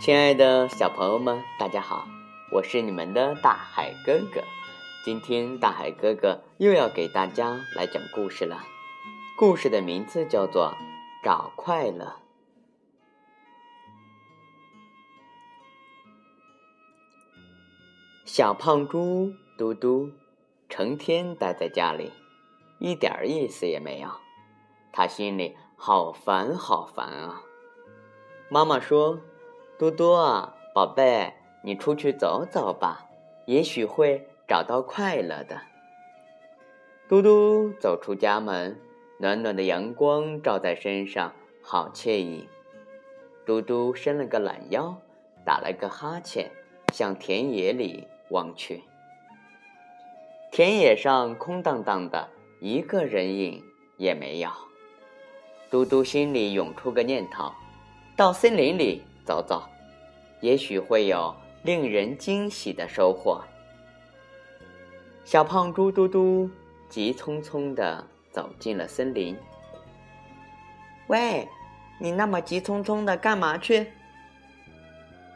亲爱的小朋友们，大家好，我是你们的大海哥哥。今天大海哥哥又要给大家来讲故事了。故事的名字叫做《找快乐》。小胖猪嘟嘟成天待在家里，一点意思也没有。他心里好烦好烦啊！妈妈说。多多啊，宝贝，你出去走走吧，也许会找到快乐的。嘟嘟走出家门，暖暖的阳光照在身上，好惬意。嘟嘟伸了个懒腰，打了个哈欠，向田野里望去。田野上空荡荡的，一个人影也没有。嘟嘟心里涌出个念头：到森林里走走。也许会有令人惊喜的收获。小胖猪嘟嘟急匆匆地走进了森林。喂，你那么急匆匆的干嘛去？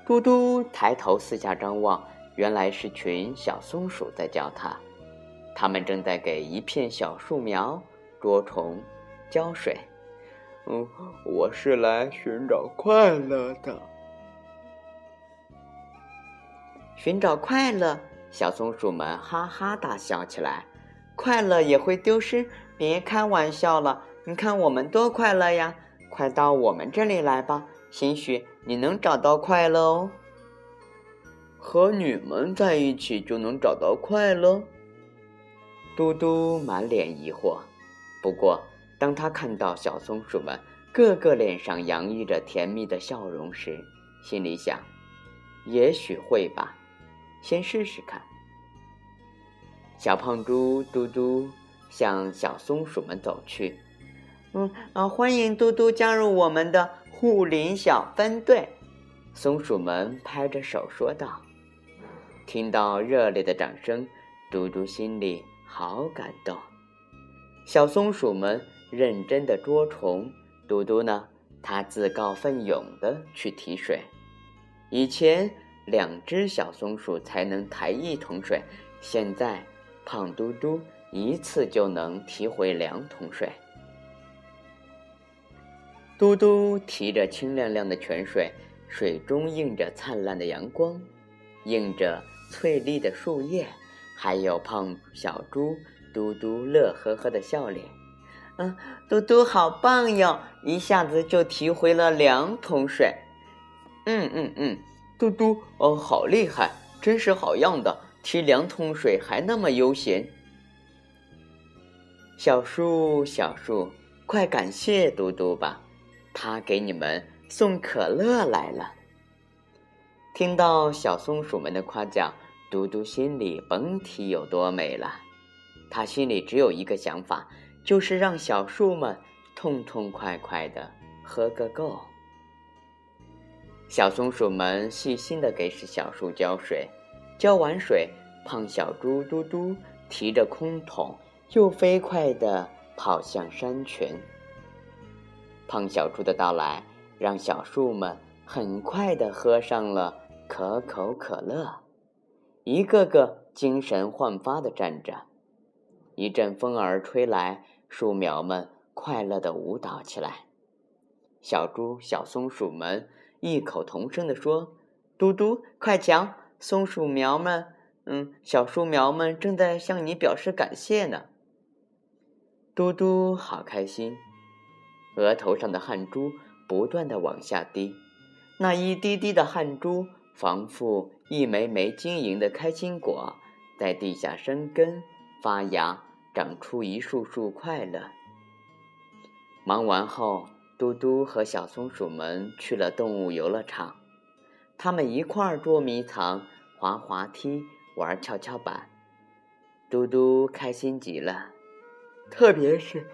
嘟嘟抬头四下张望，原来是群小松鼠在叫他。他们正在给一片小树苗捉虫、浇水。嗯，我是来寻找快乐的。寻找快乐，小松鼠们哈哈大笑起来。快乐也会丢失？别开玩笑了！你看我们多快乐呀！快到我们这里来吧，兴许你能找到快乐哦。和你们在一起就能找到快乐？嘟嘟满脸疑惑。不过，当他看到小松鼠们个个脸上洋溢着甜蜜的笑容时，心里想：也许会吧。先试试看。小胖猪嘟嘟向小松鼠们走去。嗯啊，欢迎嘟嘟加入我们的护林小分队。松鼠们拍着手说道。听到热烈的掌声，嘟嘟心里好感动。小松鼠们认真的捉虫，嘟嘟呢，他自告奋勇的去提水。以前。两只小松鼠才能抬一桶水，现在胖嘟嘟一次就能提回两桶水。嘟嘟提着清亮亮的泉水，水中映着灿烂的阳光，映着翠绿的树叶，还有胖小猪嘟嘟乐呵呵的笑脸。嗯，嘟嘟好棒哟，一下子就提回了两桶水。嗯嗯嗯。嘟嘟，哦，好厉害，真是好样的！提两桶水还那么悠闲。小树，小树，快感谢嘟嘟吧，他给你们送可乐来了。听到小松鼠们的夸奖，嘟嘟心里甭提有多美了。他心里只有一个想法，就是让小树们痛痛快快的喝个够。小松鼠们细心的给小树浇水，浇完水，胖小猪嘟嘟提着空桶，又飞快的跑向山泉。胖小猪的到来，让小树们很快的喝上了可口可乐，一个个精神焕发的站着。一阵风儿吹来，树苗们快乐的舞蹈起来。小猪、小松鼠们。异口同声地说：“嘟嘟，快瞧，松鼠苗们，嗯，小树苗们正在向你表示感谢呢。”嘟嘟好开心，额头上的汗珠不断的往下滴，那一滴滴的汗珠仿佛一枚枚晶莹的开心果，在地下生根发芽，长出一束束快乐。忙完后。嘟嘟和小松鼠们去了动物游乐场，他们一块儿捉迷藏、滑滑梯、玩跷跷板。嘟嘟开心极了，特别是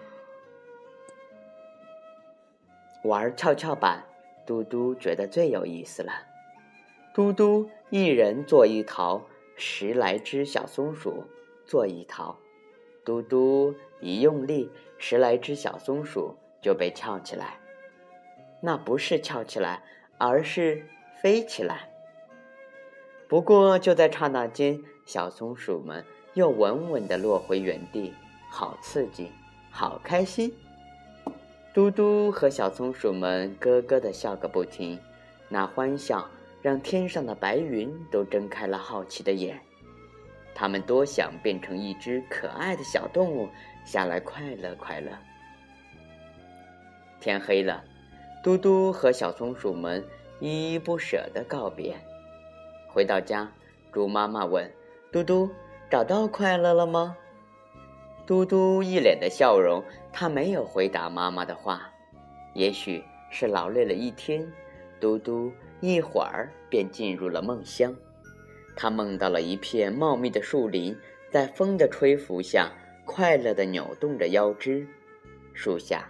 玩跷跷板，嘟嘟觉得最有意思了。嘟嘟一人做一桃，十来只小松鼠做一桃。嘟嘟一用力，十来只小松鼠。就被翘起来，那不是翘起来，而是飞起来。不过就在刹那间，小松鼠们又稳稳地落回原地，好刺激，好开心！嘟嘟和小松鼠们咯咯地笑个不停，那欢笑让天上的白云都睁开了好奇的眼。他们多想变成一只可爱的小动物，下来快乐快乐。天黑了，嘟嘟和小松鼠们依依不舍地告别。回到家，猪妈妈问嘟嘟：“找到快乐了吗？”嘟嘟一脸的笑容，他没有回答妈妈的话。也许是劳累了一天，嘟嘟一会儿便进入了梦乡。他梦到了一片茂密的树林，在风的吹拂下，快乐地扭动着腰肢。树下，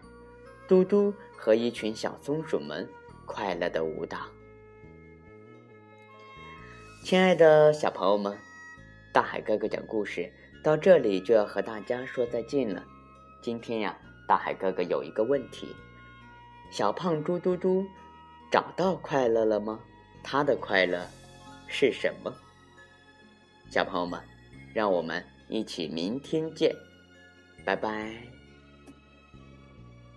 嘟嘟和一群小松鼠们快乐地舞蹈。亲爱的小朋友们，大海哥哥讲故事到这里就要和大家说再见了。今天呀，大海哥哥有一个问题：小胖猪嘟嘟找到快乐了吗？他的快乐是什么？小朋友们，让我们一起明天见，拜拜。